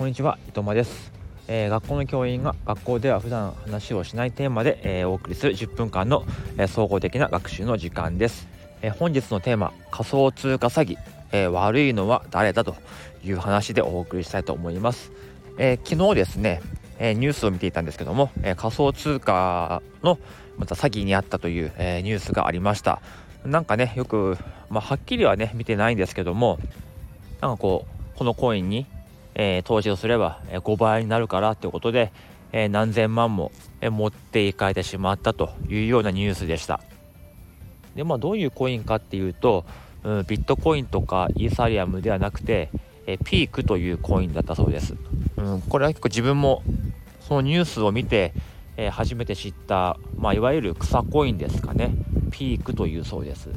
こんにちは伊藤間です、えー、学校の教員が学校では普段話をしないテーマで、えー、お送りする10分間の、えー、総合的な学習の時間です、え本日のテーマ仮想通貨詐欺、え悪いのは誰だという話でお送りしたいと思います、え昨日ですね、えニュースを見ていたんですけども、え仮想通貨のまた詐欺にあったという、えニュースがありました。なんかねよく、まあ、はっきりはね見てないんですけどもなんかこうこのコインにえ、投資をすれば5倍になるからということで、え、何千万も持っていかれてしまったというようなニュースでした。でまあどういうコインかっていうと、うん、ビットコインとかイーサリアムではなくて、え、ピークというコインだったそうです。うん、これは結構自分もそのニュースを見て、えー、初めて知った、まあ、いわゆる草コインですかねピークというそうです。う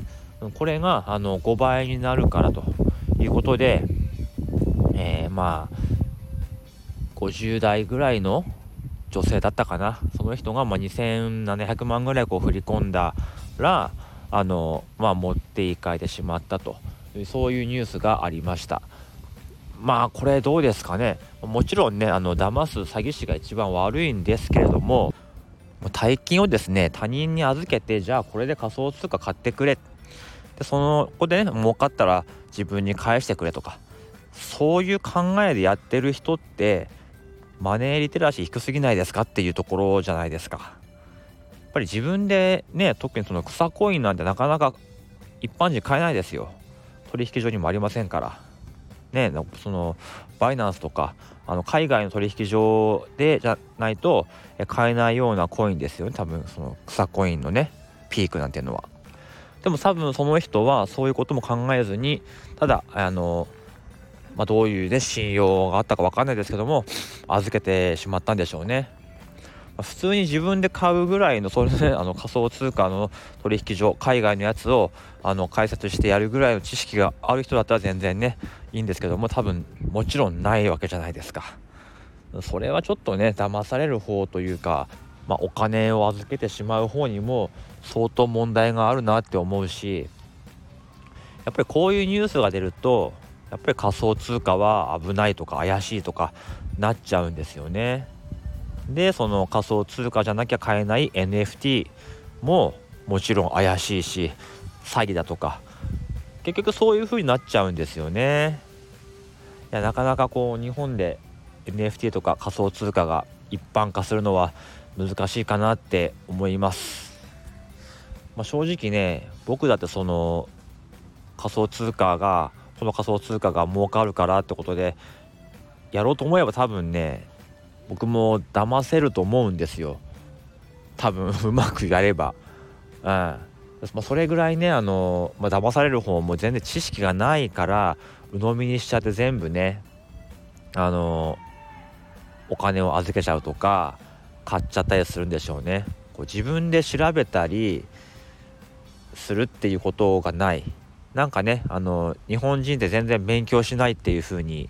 んこれがあの5倍になるからということで、えー、まあ50代ぐらいの女性だったかな。その人がま2700万ぐらいこう振り込んだらあの、まあ、持っていかれてしまったと。そういうニュースがありました。まあこれどうですかね。もちろんねあの騙す詐欺師が一番悪いんですけれども大金をですね他人に預けてじゃあこれで仮想通貨買ってくれ。でそのここでね儲かったら自分に返してくれとか。そういう考えでやってる人ってマネーリテラシー低すぎないですかっていうところじゃないですか。やっぱり自分でね特にその草コインなんてなかなか一般人買えないですよ。取引所にもありませんから。ねそのバイナンスとかあの海外の取引所でじゃないと買えないようなコインですよね多分その草コインのねピークなんていうのは。でも多分その人はそういうことも考えずにただあのまあ、どういうね信用があったか分かんないですけども預けてしまったんでしょうね。まあ、普通に自分で買うぐらいのそれ、ね、あの仮想通貨の取引所海外のやつをあの解説してやるぐらいの知識がある人だったら全然ねいいんですけども多分もちろんないわけじゃないですか。それはちょっとね騙される方というか、まあ、お金を預けてしまう方にも相当問題があるなって思うしやっぱりこういうニュースが出るとやっぱり仮想通貨は危ないとか怪しいとかなっちゃうんですよね。でその仮想通貨じゃなきゃ買えない NFT ももちろん怪しいし詐欺だとか結局そういう風になっちゃうんですよね。いやなかなかこう日本で NFT とか仮想通貨が一般化するのは難しいかなって思います。まあ、正直ね僕だってその仮想通貨がこの仮想通貨が儲かるからってことでやろうと思えば多分ね僕も騙せると思うんですよ。多分 うまくやれば。うん。ま、それぐらいねあの、まあ、騙される方も全然知識がないから鵜呑みにしちゃって全部ねあのお金を預けちゃうとか買っちゃったりするんでしょうね。こう自分で調べたりするっていうことがない。なんかねあの日本人って全然勉強しないっていう風に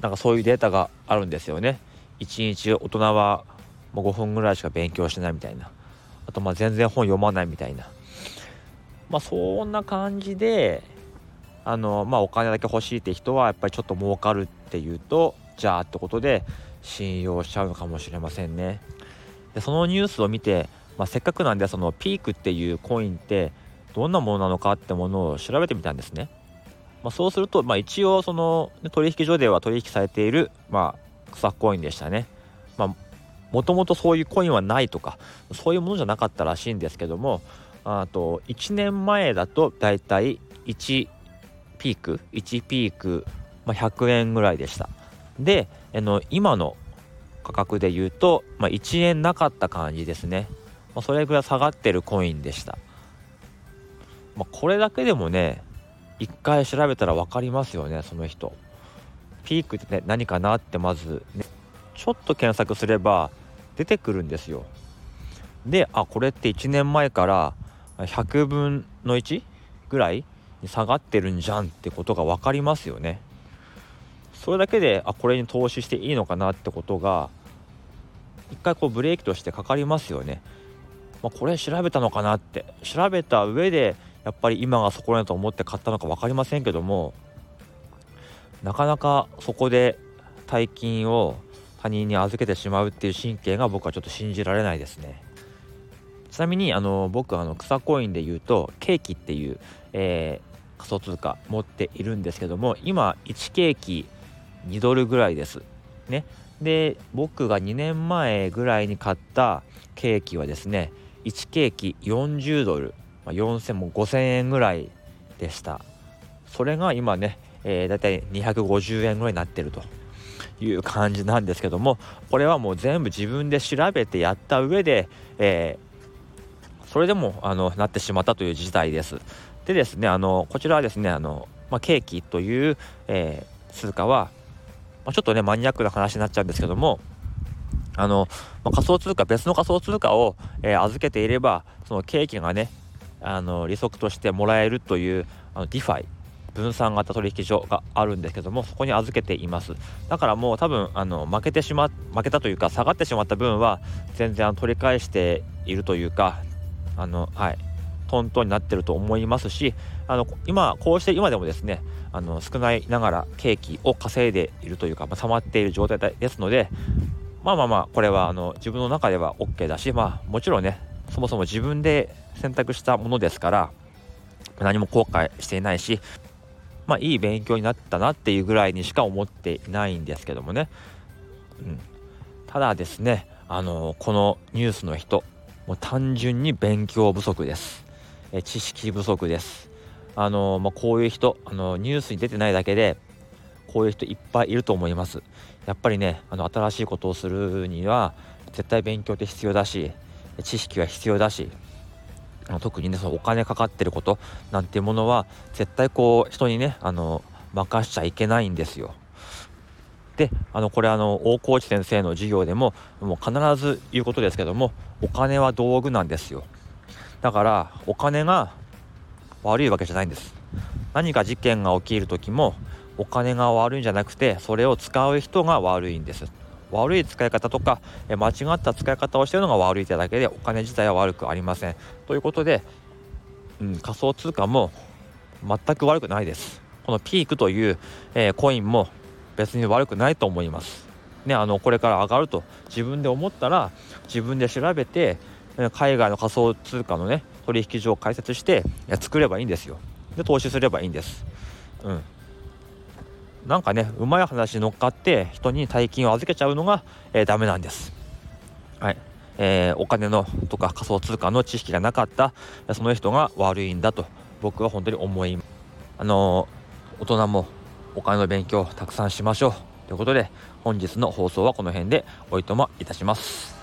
なんかそういうデータがあるんですよね。1日大人はもう5分ぐらいしか勉強してないみたいなあとまあ全然本読まないみたいなまあそんな感じであのまあお金だけ欲しいって人はやっぱりちょっと儲かるっていうとじゃあってことで信用しちゃうのかもしれませんね。でそのニュースを見て、まあ、せっかくなんでそのピークっていうコインってどんなものなのかってものを調べてみたんですね。まあ、そうすると、まあ、一応その取引所では取引されている、まあ、草コインでしたね。まあもともとそういうコインはないとかそういうものじゃなかったらしいんですけどもあと1年前だとだいたい1ピーク1ピーク、まあ、100円ぐらいでしたであの今の価格で言うと、まあ、1円なかった感じですね、まあ、それぐらい下がってるコインでしたまあ、これだけでもね一回調べたら分かりますよねその人。ピークって、ね、何かなってまず、ね、ちょっと検索すれば出てくるんですよ。であこれって1年前から100分の1ぐらいに下がってるんじゃんってことが分かりますよね。それだけであこれに投資していいのかなってことが一回こうブレーキとしてかかりますよね、まあ、これ調べたのかなって。調べた上でやっぱり今がそこらだと思って買ったのか分かりませんけどもなかなかそこで大金を他人に預けてしまうっていう神経が僕はちょっと信じられないですね。ちなみにあの僕あの草コインで言うとケーキっていう、えー、仮想通貨持っているんですけども今1ケーキ2ドルぐらいです。ね。で僕が2年前ぐらいに買ったケーキはですね1ケーキ40ドル、まあ、4千も5千円ぐらいでした。それが今ね、えー、だいたい250円ぐらいになってるという感じなんですけどもこれはもう全部自分で調べてやった上で、えー、それでもあのなってしまったという事態です。でですねあのこちらはですねあの、まあ、ケーキという、えー、通貨は、まあ、ちょっとねマニアックな話になっちゃうんですけどもあの、まあ、仮想通貨別の仮想通貨を、えー、預けていればそのケーキがねあの利息としてもらえるというあの DeFi 分散型取引所があるんですけどもそこに預けています。だからもう多分あの負けてしま負けたというか下がってしまった分は全然取り返しているというかあのはいトントンになってると思いますしあの今こうして今でもですねあの少ないながらケーキを稼いでいるというか、まあ、溜まっている状態ですのでまあまあまあこれはあの自分の中では OK だしまあもちろんねそもそも自分で選択したものですから何も後悔していないしまあいい勉強になったなっていうぐらいにしか思っていないんですけどもね、うん、ただですねあのこのニュースの人もう単純に勉強不足です。え知識不足です。あの、まあ、こういう人あのニュースに出てないだけでこういう人いっぱいいると思います。やっぱりねあの新しいことをするには絶対勉強って必要だし知識は必要だし特にねそのお金かかってることなんていうものは絶対こう人にねあの任しちゃいけないんですよ。であのこれあの大河内先生の授業でももう必ず言うことですけどもお金は道具なんですよ。だからお金が悪いわけじゃないんです。何か事件が起きる時もお金が悪いんじゃなくてそれを使う人が悪いんです。悪い使い方とか間違った使い方をしているのが悪いってだけでお金自体は悪くありません。ということで、うん、仮想通貨も全く悪くないです。このピークという、えー、コインも別に悪くないと思います。ねあのこれから上がると自分で思ったら自分で調べて海外の仮想通貨のね取引所を開設して作ればいいんですよ。で投資すればいいんです。うん。なんかねうまい話に乗っかって人に大金を預けちゃうのが、えー、ダメなんです。はいえー、お金のとか仮想通貨の知識がなかったその人が悪いんだと僕は本当に思いあのー、大人もお金の勉強たくさんしましょうということで本日の放送はこの辺でおいとまいたします。